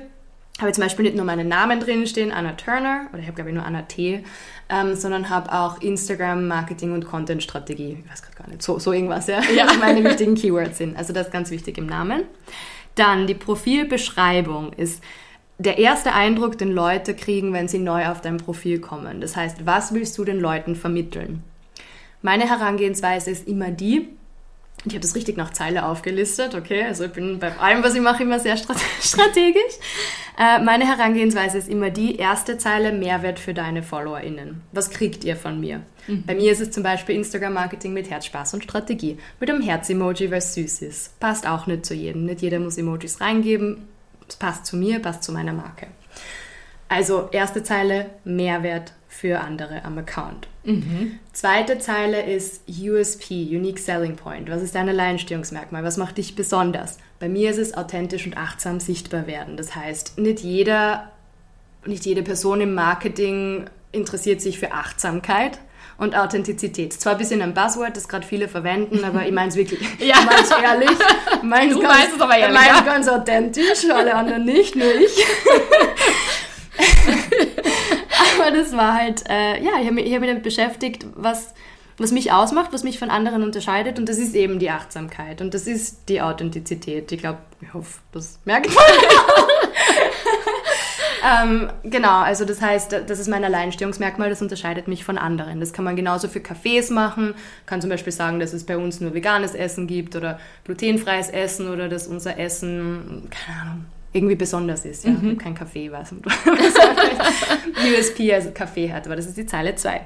habe zum Beispiel nicht nur meinen Namen drin stehen, Anna Turner, oder ich habe glaube ich nur Anna T, ähm, sondern habe auch Instagram, Marketing und Content-Strategie. Ich weiß gerade gar nicht, so, so irgendwas, ja, ja. Meine wichtigen Keywords sind. Also das ist ganz wichtig im Namen. Dann die Profilbeschreibung ist der erste Eindruck, den Leute kriegen, wenn sie neu auf dein Profil kommen. Das heißt, was willst du den Leuten vermitteln? Meine Herangehensweise ist immer die, ich habe das richtig nach Zeile aufgelistet, okay? Also ich bin bei allem, was ich mache, immer sehr strategisch. Äh, meine Herangehensweise ist immer die erste Zeile Mehrwert für deine FollowerInnen. Was kriegt ihr von mir? Mhm. Bei mir ist es zum Beispiel Instagram-Marketing mit Herz, Spaß und Strategie. Mit einem Herz-Emoji, weil es süß ist. Passt auch nicht zu jedem. Nicht jeder muss Emojis reingeben. Es passt zu mir, passt zu meiner Marke. Also erste Zeile Mehrwert für andere am Account. Mhm. Zweite Zeile ist USP, Unique Selling Point. Was ist dein Alleinstehungsmerkmal? Was macht dich besonders? Bei mir ist es authentisch und achtsam sichtbar werden. Das heißt, nicht jeder, nicht jede Person im Marketing interessiert sich für Achtsamkeit und Authentizität. Zwar ein bisschen ein Buzzword, das gerade viele verwenden, aber ich meine es wirklich. ja. Ich meine es ehrlich. Mein's du ganz, meinst es aber ehrlich. Ich meine ja. ganz authentisch, alle anderen nicht, nur ich. aber das war halt, äh, ja, ich habe mich, hab mich damit beschäftigt, was, was mich ausmacht, was mich von anderen unterscheidet und das ist eben die Achtsamkeit und das ist die Authentizität. Ich glaube, ich hoffe, das merkt man. ähm, genau, also das heißt, das ist mein Alleinstehungsmerkmal, das unterscheidet mich von anderen. Das kann man genauso für Cafés machen, kann zum Beispiel sagen, dass es bei uns nur veganes Essen gibt oder glutenfreies Essen oder dass unser Essen, keine Ahnung, irgendwie besonders ist. Ja? Mhm. Kein Kaffee, was USP, also Kaffee hat, aber das ist die Zeile 2.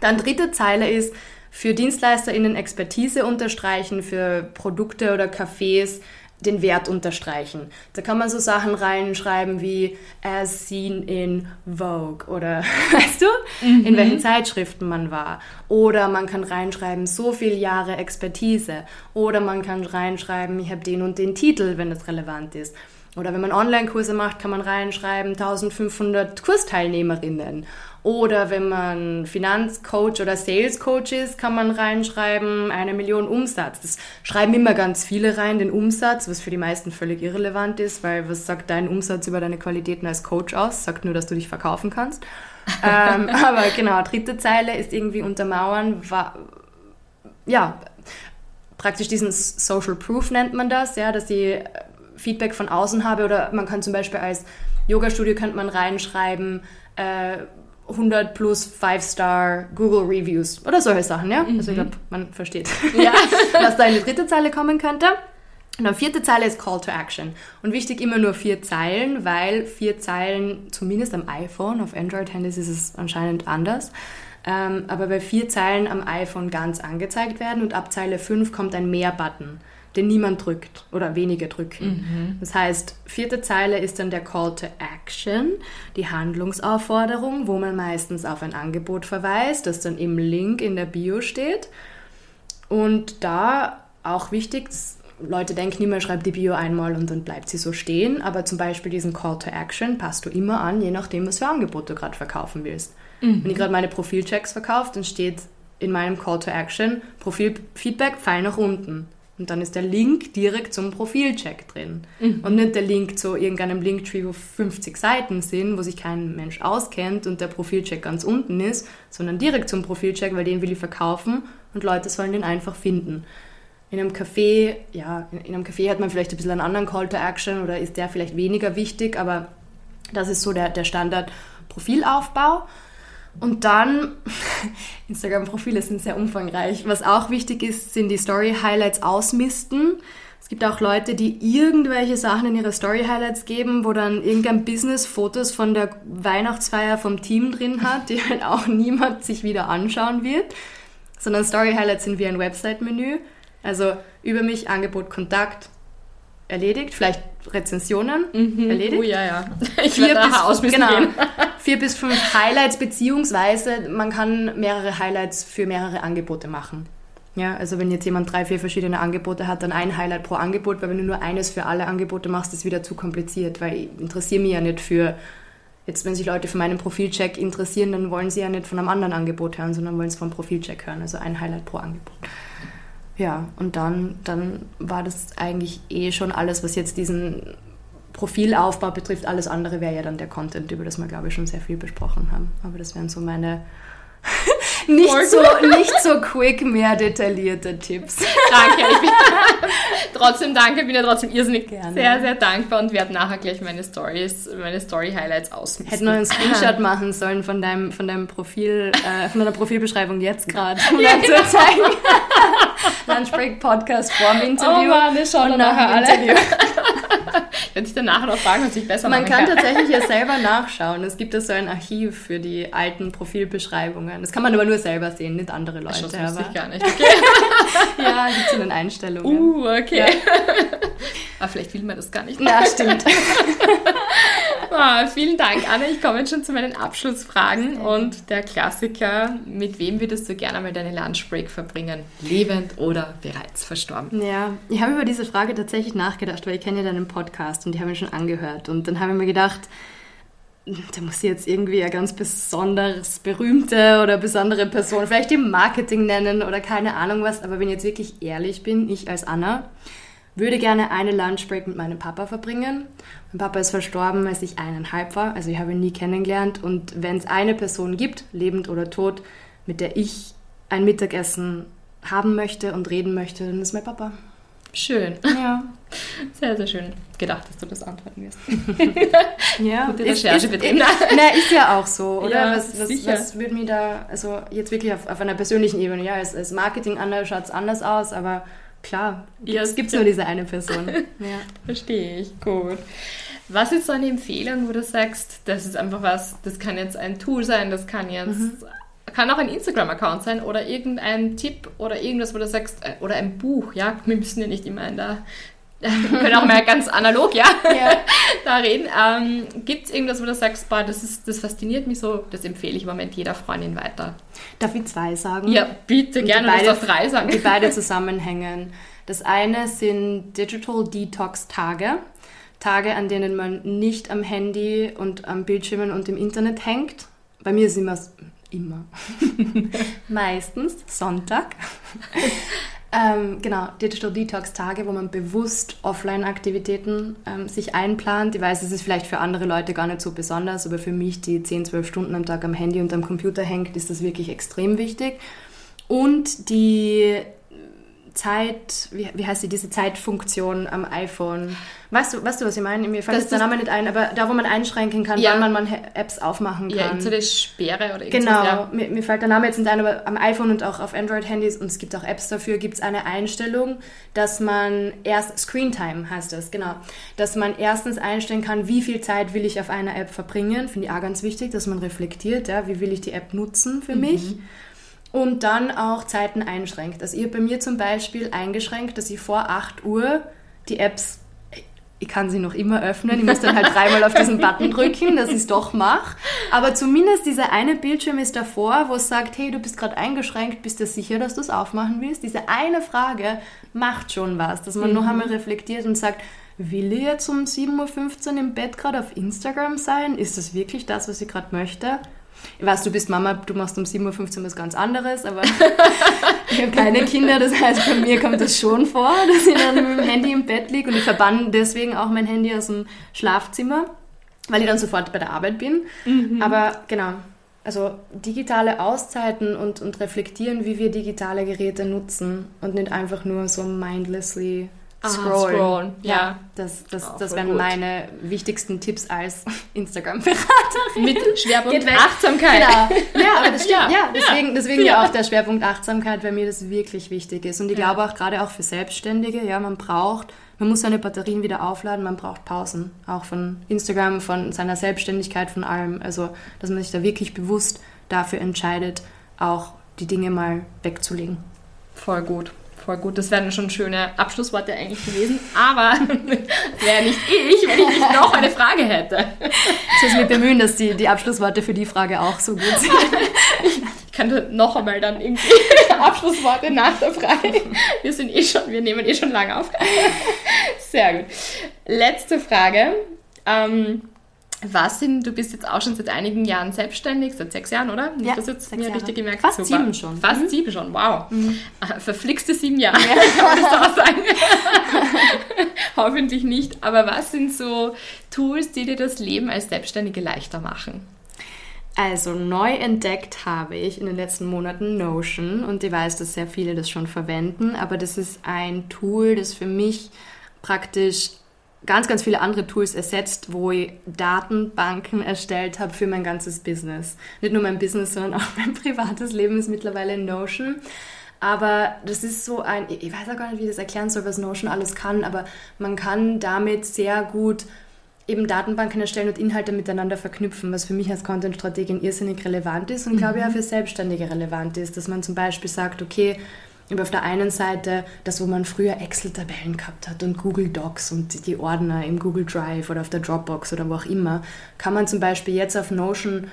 Dann dritte Zeile ist, für DienstleisterInnen Expertise unterstreichen, für Produkte oder Cafés den Wert unterstreichen. Da kann man so Sachen reinschreiben wie as seen in Vogue oder weißt du, mhm. in welchen Zeitschriften man war. Oder man kann reinschreiben, so viele Jahre Expertise. Oder man kann reinschreiben, ich habe den und den Titel, wenn das relevant ist. Oder wenn man Online-Kurse macht, kann man reinschreiben 1500 Kursteilnehmerinnen. Oder wenn man Finanzcoach oder Salescoach ist, kann man reinschreiben, eine Million Umsatz. Das schreiben immer ganz viele rein, den Umsatz, was für die meisten völlig irrelevant ist, weil was sagt dein Umsatz über deine Qualitäten als Coach aus? Sagt nur, dass du dich verkaufen kannst. ähm, aber genau, dritte Zeile ist irgendwie untermauern, war, ja, praktisch diesen Social Proof nennt man das, ja, dass ich Feedback von außen habe oder man kann zum Beispiel als Yoga-Studio könnte man reinschreiben, äh, 100 plus 5-Star Google Reviews oder solche Sachen, ja? Mhm. Also ich glaube, man versteht, ja. was da in die dritte Zeile kommen könnte. Und dann vierte Zeile ist Call to Action. Und wichtig immer nur vier Zeilen, weil vier Zeilen, zumindest am iPhone, auf Android-Handys ist es anscheinend anders, ähm, aber bei vier Zeilen am iPhone ganz angezeigt werden und ab Zeile 5 kommt ein Mehr-Button den niemand drückt oder wenige drücken. Mhm. Das heißt, vierte Zeile ist dann der Call to Action, die Handlungsaufforderung, wo man meistens auf ein Angebot verweist, das dann im Link in der Bio steht. Und da auch wichtig, Leute denken immer, schreib die Bio einmal und dann bleibt sie so stehen, aber zum Beispiel diesen Call to Action passt du immer an, je nachdem, was für Angebot du gerade verkaufen willst. Mhm. Wenn ich gerade meine Profilchecks verkaufe, dann steht in meinem Call to Action Profilfeedback, Pfeil nach unten. Und dann ist der Link direkt zum Profilcheck drin. Mhm. Und nicht der Link zu irgendeinem Linktree, wo 50 Seiten sind, wo sich kein Mensch auskennt und der Profilcheck ganz unten ist, sondern direkt zum Profilcheck, weil den will ich verkaufen und Leute sollen den einfach finden. In einem Café, ja, in einem Café hat man vielleicht ein bisschen einen anderen Call to Action oder ist der vielleicht weniger wichtig, aber das ist so der, der Standard-Profilaufbau. Und dann, Instagram-Profile sind sehr umfangreich. Was auch wichtig ist, sind die Story-Highlights ausmisten. Es gibt auch Leute, die irgendwelche Sachen in ihre Story-Highlights geben, wo dann irgendein Business Fotos von der Weihnachtsfeier vom Team drin hat, die halt auch niemand sich wieder anschauen wird. Sondern Story-Highlights sind wie ein Website-Menü. Also über mich, Angebot, Kontakt, erledigt. Vielleicht Rezensionen mhm. erledigt. Oh ja, ja. Ich vier werde nachher ausmisten genau, gehen. vier bis fünf Highlights, beziehungsweise man kann mehrere Highlights für mehrere Angebote machen. Ja, also wenn jetzt jemand drei, vier verschiedene Angebote hat, dann ein Highlight pro Angebot, weil wenn du nur eines für alle Angebote machst, ist es wieder zu kompliziert, weil ich interessiere mich ja nicht für, jetzt wenn sich Leute für meinen Profilcheck interessieren, dann wollen sie ja nicht von einem anderen Angebot hören, sondern wollen es vom Profilcheck hören, also ein Highlight pro Angebot. Ja, und dann, dann war das eigentlich eh schon alles, was jetzt diesen Profilaufbau betrifft. Alles andere wäre ja dann der Content, über das wir, glaube ich, schon sehr viel besprochen haben. Aber das wären so meine nicht, so, nicht so quick mehr detaillierte Tipps. Danke. Ich bin trotzdem danke, bin ja trotzdem irrsinnig Gerne. sehr, sehr dankbar und werde nachher gleich meine Stories, meine Story-Highlights ausmisten. Hätten wir einen Screenshot machen sollen von deinem, von deinem Profil, äh, von deiner Profilbeschreibung jetzt gerade, um ja, genau. zu zeigen. Lunchbreak Podcast vor dem Interview. Oh Mann, ich schaue nachher alle. Interview. ich werde dich dann nachher noch fragen, was ich besser Man kann, kann tatsächlich ja selber nachschauen. Es gibt da so ein Archiv für die alten Profilbeschreibungen. Das kann man aber nur selber sehen, nicht andere Leute. Das wusste ich gar nicht. Okay. ja, gibt es in den Einstellungen. Uh, okay. Ja. aber vielleicht will man das gar nicht. Ja, stimmt. Ah, vielen Dank, Anna. Ich komme jetzt schon zu meinen Abschlussfragen und der Klassiker, mit wem würdest du gerne mal deine Lunchbreak verbringen? Lebend oder bereits verstorben? Ja, ich habe über diese Frage tatsächlich nachgedacht, weil ich kenne ja deinen Podcast und die habe ich schon angehört. Und dann habe ich mir gedacht, da muss ich jetzt irgendwie eine ganz besonders berühmte oder besondere Person, vielleicht im Marketing nennen oder keine Ahnung was, aber wenn ich jetzt wirklich ehrlich bin, ich als Anna, würde gerne eine Lunchbreak mit meinem Papa verbringen. Mein Papa ist verstorben, als ich eineinhalb war, also ich habe ihn nie kennengelernt. Und wenn es eine Person gibt, lebend oder tot, mit der ich ein Mittagessen haben möchte und reden möchte, dann ist mein Papa. Schön. Ja. Sehr, sehr schön. Gedacht, dass du das antworten wirst. ja. Gute Recherche betrieben. Na, ist ja auch so, oder? Ja, was, was, was würde mir da, also jetzt wirklich auf, auf einer persönlichen Ebene, ja, als, als Marketing schaut es anders aus, aber klar, ja, es gibt nur diese eine Person. ja. Verstehe ich, gut. Was ist so eine Empfehlung, wo du sagst, das ist einfach was, das kann jetzt ein Tool sein, das kann jetzt, mhm. kann auch ein Instagram-Account sein oder irgendein Tipp oder irgendwas, wo du sagst, äh, oder ein Buch, ja, wir müssen ja nicht immer in der wir können auch mal ganz analog, ja, ja. da reden. Ähm, Gibt es irgendwas, wo du sagst, boah, das, ist, das fasziniert mich so, das empfehle ich im Moment jeder Freundin weiter? Darf ich zwei sagen? Ja, bitte, gerne, du beide, drei sagen. Die beide zusammenhängen. Das eine sind Digital Detox Tage. Tage, an denen man nicht am Handy und am Bildschirmen und im Internet hängt. Bei mir ist immer, immer, meistens Sonntag. Ähm, genau, Digital Detox Tage, wo man bewusst Offline-Aktivitäten ähm, sich einplant. Ich weiß, es ist vielleicht für andere Leute gar nicht so besonders, aber für mich, die 10, 12 Stunden am Tag am Handy und am Computer hängt, ist das wirklich extrem wichtig. Und die Zeit, wie, wie heißt die, diese Zeitfunktion am iPhone. Weißt du, weißt du was ich meine? Mir fällt jetzt der Name nicht ein, aber da, wo man einschränken kann, ja. wann man, man Apps aufmachen kann. Ja, so eine Sperre oder irgendwas. Genau, ja. mir, mir, fällt der Name jetzt nicht ein, aber am iPhone und auch auf Android-Handys, und es gibt auch Apps dafür, gibt es eine Einstellung, dass man erst, Screen Time heißt das, genau, dass man erstens einstellen kann, wie viel Zeit will ich auf einer App verbringen, finde ich auch ganz wichtig, dass man reflektiert, ja, wie will ich die App nutzen für mhm. mich und dann auch Zeiten einschränkt. Also ihr bei mir zum Beispiel eingeschränkt, dass ich vor 8 Uhr die Apps, ich kann sie noch immer öffnen, ich muss dann halt dreimal auf diesen Button drücken, dass ich es doch mache. Aber zumindest dieser eine Bildschirm ist davor, wo es sagt, hey, du bist gerade eingeschränkt, bist du sicher, dass du es aufmachen willst? Diese eine Frage macht schon was, dass man mhm. noch einmal reflektiert und sagt, will ich jetzt um 7.15 Uhr im Bett gerade auf Instagram sein? Ist das wirklich das, was ich gerade möchte? Ich weiß, du bist Mama, du machst um 7.15 Uhr was ganz anderes, aber ich habe keine Kinder, das heißt, bei mir kommt das schon vor, dass ich dann mit dem Handy im Bett liege und ich verbanne deswegen auch mein Handy aus dem Schlafzimmer, weil ich dann sofort bei der Arbeit bin. Mhm. Aber genau, also digitale Auszeiten und, und reflektieren, wie wir digitale Geräte nutzen und nicht einfach nur so mindlessly Scrollen. scrollen. Ja. ja. das, das, oh, das wären gut. meine wichtigsten Tipps als Instagram-Beraterin. Mit Schwerpunkt Achtsamkeit. Genau. Ja, aber das stimmt. Ja, ja deswegen, deswegen ja. auch der Schwerpunkt Achtsamkeit, weil mir das wirklich wichtig ist. Und ich glaube auch gerade auch für Selbstständige, ja, man braucht, man muss seine Batterien wieder aufladen, man braucht Pausen. Auch von Instagram, von seiner Selbstständigkeit, von allem. Also, dass man sich da wirklich bewusst dafür entscheidet, auch die Dinge mal wegzulegen. Voll gut. Voll gut, das wären schon schöne Abschlussworte eigentlich gewesen, aber wäre nicht ich, wenn ich nicht noch eine Frage hätte. Ich muss mich bemühen, dass die, die Abschlussworte für die Frage auch so gut sind. Ich könnte noch einmal dann irgendwie Abschlussworte nach der Frage. Wir sind eh schon, wir nehmen eh schon lange auf. Sehr gut. Letzte Frage. Ähm, was sind, du bist jetzt auch schon seit einigen Jahren selbstständig, seit sechs Jahren, oder? Ja, das jetzt mir richtig gemerkt. Fast Super. sieben schon. Fast mhm. sieben schon, wow. Mhm. Ah, verflixte sieben Jahre, ja. kann man das auch sagen. Hoffentlich nicht. Aber was sind so Tools, die dir das Leben als Selbstständige leichter machen? Also neu entdeckt habe ich in den letzten Monaten Notion und ich weiß, dass sehr viele das schon verwenden, aber das ist ein Tool, das für mich praktisch ganz, ganz viele andere Tools ersetzt, wo ich Datenbanken erstellt habe für mein ganzes Business. Nicht nur mein Business, sondern auch mein privates Leben ist mittlerweile Notion. Aber das ist so ein, ich weiß auch gar nicht, wie ich das erklären soll, was Notion alles kann, aber man kann damit sehr gut eben Datenbanken erstellen und Inhalte miteinander verknüpfen, was für mich als Content-Strategin irrsinnig relevant ist und mhm. glaube ich auch für Selbstständige relevant ist, dass man zum Beispiel sagt, okay, auf der einen Seite das, wo man früher Excel-Tabellen gehabt hat und Google Docs und die Ordner im Google Drive oder auf der Dropbox oder wo auch immer, kann man zum Beispiel jetzt auf Notion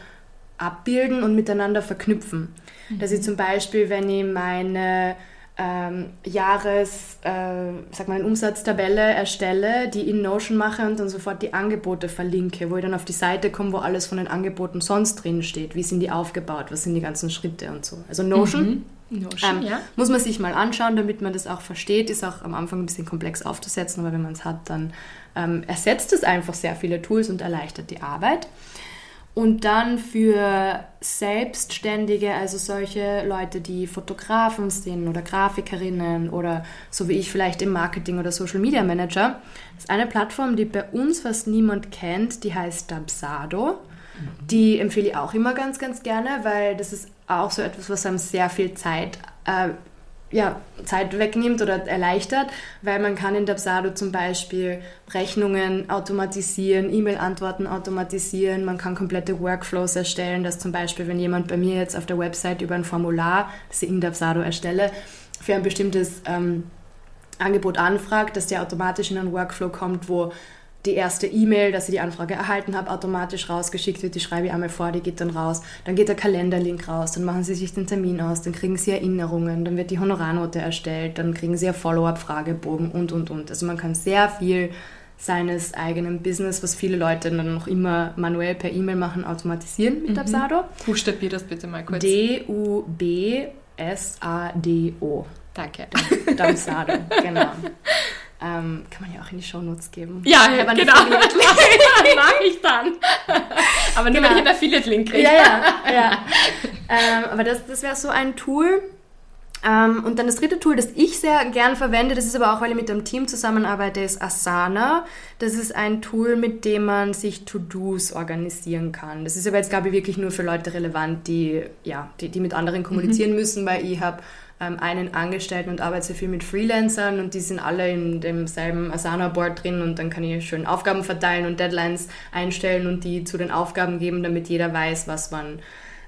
abbilden und miteinander verknüpfen. Mhm. Dass ich zum Beispiel, wenn ich meine ähm, Jahres, äh, sag mal, Umsatztabelle erstelle, die in Notion mache und dann sofort die Angebote verlinke, wo ich dann auf die Seite komme, wo alles von den Angeboten sonst drin steht. Wie sind die aufgebaut? Was sind die ganzen Schritte und so. Also Notion. Mhm Notion, ähm, ja. Muss man sich mal anschauen, damit man das auch versteht. Ist auch am Anfang ein bisschen komplex aufzusetzen, aber wenn man es hat, dann ähm, ersetzt es einfach sehr viele Tools und erleichtert die Arbeit. Und dann für Selbstständige, also solche Leute, die Fotografen sind oder Grafikerinnen oder so wie ich vielleicht im Marketing oder Social Media Manager, ist eine Plattform, die bei uns fast niemand kennt, die heißt Dabsado. Die empfehle ich auch immer ganz, ganz gerne, weil das ist auch so etwas, was einem sehr viel Zeit, äh, ja, Zeit wegnimmt oder erleichtert, weil man kann in Dabsado zum Beispiel Rechnungen automatisieren, E-Mail-Antworten automatisieren, man kann komplette Workflows erstellen, dass zum Beispiel, wenn jemand bei mir jetzt auf der Website über ein Formular, das ich in Dabsado erstelle, für ein bestimmtes ähm, Angebot anfragt, dass der automatisch in einen Workflow kommt, wo die erste E-Mail, dass ich die Anfrage erhalten habe, automatisch rausgeschickt wird. Die schreibe ich einmal vor, die geht dann raus. Dann geht der Kalenderlink raus, dann machen sie sich den Termin aus, dann kriegen sie Erinnerungen, dann wird die Honorarnote erstellt, dann kriegen sie einen Follow-up-Fragebogen und, und, und. Also man kann sehr viel seines eigenen Business, was viele Leute dann noch immer manuell per E-Mail machen, automatisieren mit mhm. Dubsado. Buchstabier das bitte mal kurz. D-U-B-S-A-D-O. Danke. Dubsado, genau. Ähm, kann man ja auch in die Shownotes geben. Ja, ja genau. Mag ich dann. Aber nur, genau. wenn ich einen Affiliate-Link kriege. Ja, ja, ja. ähm, aber das, das wäre so ein Tool. Ähm, und dann das dritte Tool, das ich sehr gern verwende, das ist aber auch, weil ich mit einem Team zusammenarbeite, ist Asana. Das ist ein Tool, mit dem man sich To-Dos organisieren kann. Das ist aber jetzt, glaube ich, wirklich nur für Leute relevant, die, ja, die, die mit anderen kommunizieren mhm. müssen, weil ich habe einen Angestellten und arbeite sehr viel mit Freelancern und die sind alle in demselben Asana-Board drin und dann kann ich schön Aufgaben verteilen und Deadlines einstellen und die zu den Aufgaben geben, damit jeder weiß, was man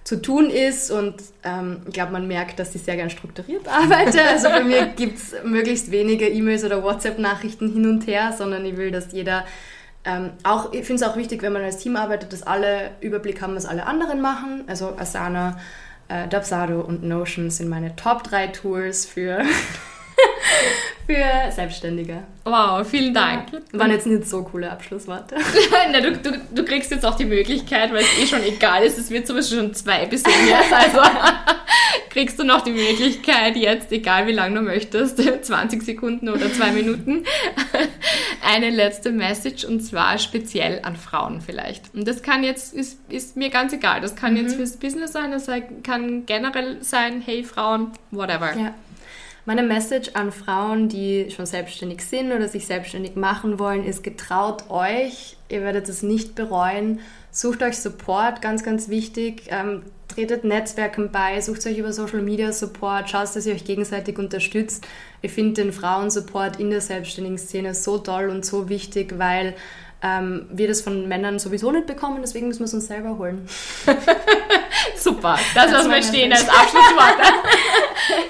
zu tun ist und ähm, ich glaube, man merkt, dass ich sehr gern strukturiert arbeite. Also bei mir gibt es möglichst wenige E-Mails oder WhatsApp-Nachrichten hin und her, sondern ich will, dass jeder ähm, auch, ich finde es auch wichtig, wenn man als Team arbeitet, dass alle Überblick haben, was alle anderen machen. Also Asana äh, Dubsado und Notion sind meine Top 3 Tools für, für Selbstständige. Wow, vielen Dank. Ja, waren jetzt nicht so coole Abschlussworte. Na, du, du, du, kriegst jetzt auch die Möglichkeit, weil es eh schon egal ist, es wird sowieso schon zwei bis jetzt, also kriegst du noch die Möglichkeit, jetzt, egal wie lange du möchtest, 20 Sekunden oder zwei Minuten, eine letzte Message und zwar speziell an Frauen vielleicht. Und das kann jetzt, ist, ist mir ganz egal, das kann mhm. jetzt fürs Business sein, das kann generell sein, hey Frauen, whatever. Ja. Meine Message an Frauen, die schon selbstständig sind oder sich selbstständig machen wollen, ist, getraut euch, ihr werdet es nicht bereuen. Sucht euch Support, ganz, ganz wichtig. Ähm, tretet Netzwerken bei, sucht euch über Social Media Support, schaut, dass ihr euch gegenseitig unterstützt. Ich finde den Frauensupport in der selbstständigen Szene so toll und so wichtig, weil ähm, wir das von Männern sowieso nicht bekommen, deswegen müssen wir es uns selber holen. Super, das, lassen wir stehen als Abschlusswort.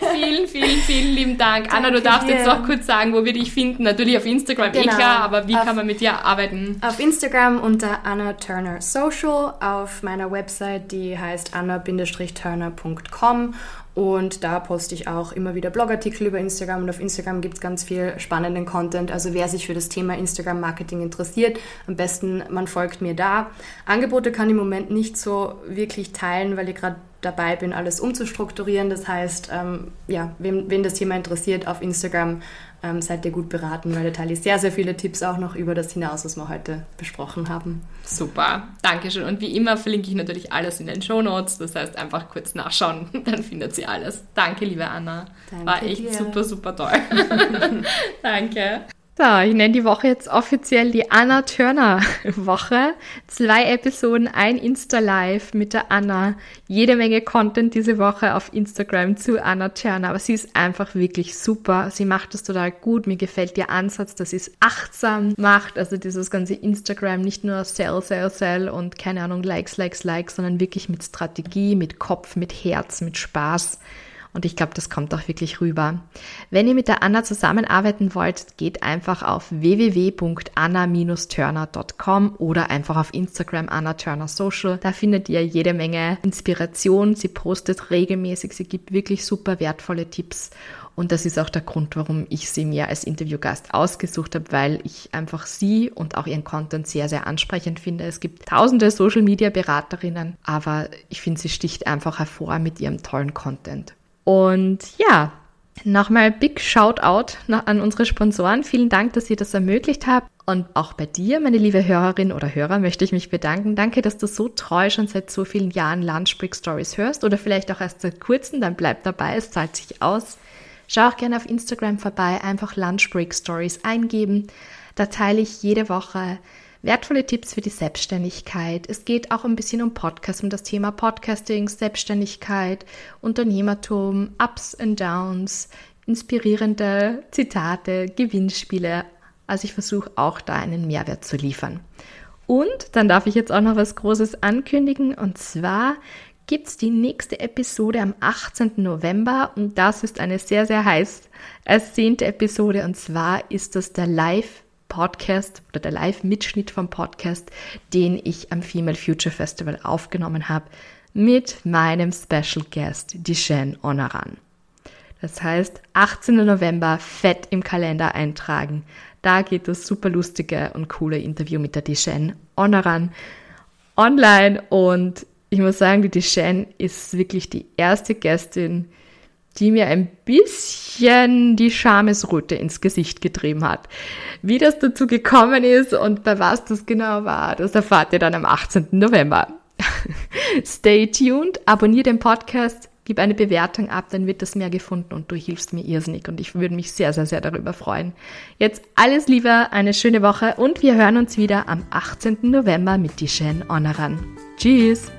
vielen, vielen, vielen lieben Dank. Danke Anna, du darfst dir. jetzt noch kurz sagen, wo wir dich finden. Natürlich auf Instagram, eh genau. eh klar, aber wie auf, kann man mit dir arbeiten? Auf Instagram unter Anna Turner Social, auf meiner Website, die heißt anna-turner.com und da poste ich auch immer wieder Blogartikel über Instagram und auf Instagram gibt es ganz viel spannenden Content. Also wer sich für das Thema Instagram-Marketing interessiert, am besten man folgt mir da. Angebote kann ich im Moment nicht so wirklich teilen, weil ich gerade dabei bin, alles umzustrukturieren. Das heißt, ähm, ja, wem, wen das Thema interessiert, auf Instagram ähm, seid ihr gut beraten, weil da teile ich sehr, sehr viele Tipps auch noch über das hinaus, was wir heute besprochen haben. Super, Dankeschön. Und wie immer verlinke ich natürlich alles in den Show Notes. Das heißt, einfach kurz nachschauen, dann findet sie alles. Danke, liebe Anna. Danke War echt dir. super, super toll. Danke. So, ich nenne die Woche jetzt offiziell die Anna Turner Woche. Zwei Episoden, ein Insta-Live mit der Anna. Jede Menge Content diese Woche auf Instagram zu Anna Turner. Aber sie ist einfach wirklich super. Sie macht das total gut. Mir gefällt ihr Ansatz, dass sie es achtsam macht. Also dieses ganze Instagram nicht nur Sell, Sell, Sell und keine Ahnung, Likes, Likes, Likes, sondern wirklich mit Strategie, mit Kopf, mit Herz, mit Spaß. Und ich glaube, das kommt auch wirklich rüber. Wenn ihr mit der Anna zusammenarbeiten wollt, geht einfach auf www.anna-turner.com oder einfach auf Instagram Anna Turner Social. Da findet ihr jede Menge Inspiration. Sie postet regelmäßig. Sie gibt wirklich super wertvolle Tipps. Und das ist auch der Grund, warum ich sie mir als Interviewgast ausgesucht habe, weil ich einfach sie und auch ihren Content sehr, sehr ansprechend finde. Es gibt tausende Social Media Beraterinnen, aber ich finde, sie sticht einfach hervor mit ihrem tollen Content. Und ja, nochmal big Shoutout an unsere Sponsoren. Vielen Dank, dass ihr das ermöglicht habt. Und auch bei dir, meine liebe Hörerin oder Hörer, möchte ich mich bedanken. Danke, dass du so treu schon seit so vielen Jahren Lunchbreak Stories hörst oder vielleicht auch erst seit kurzem. Dann bleib dabei, es zahlt sich aus. Schau auch gerne auf Instagram vorbei, einfach Lunchbreak Stories eingeben. Da teile ich jede Woche wertvolle Tipps für die Selbstständigkeit. Es geht auch ein bisschen um Podcast, um das Thema Podcasting, Selbstständigkeit, Unternehmertum, Ups and Downs, inspirierende Zitate, Gewinnspiele. Also ich versuche auch da einen Mehrwert zu liefern. Und dann darf ich jetzt auch noch was Großes ankündigen. Und zwar gibt es die nächste Episode am 18. November. Und das ist eine sehr, sehr heiß ersehnte Episode. Und zwar ist das der Live Podcast oder der Live-Mitschnitt vom Podcast, den ich am Female Future Festival aufgenommen habe, mit meinem Special Guest, Dishen Onaran. Das heißt, 18. November fett im Kalender eintragen. Da geht das super lustige und coole Interview mit der Dijen Honoran online und ich muss sagen, die Dijen ist wirklich die erste Gästin, die mir ein bisschen die Schamesröte ins Gesicht getrieben hat. Wie das dazu gekommen ist und bei was das genau war, das erfahrt ihr dann am 18. November. Stay tuned, abonniert den Podcast, gib eine Bewertung ab, dann wird das mehr gefunden und du hilfst mir irrsinnig und ich würde mich sehr, sehr, sehr darüber freuen. Jetzt alles Liebe, eine schöne Woche und wir hören uns wieder am 18. November mit Dishen Honoran. Tschüss!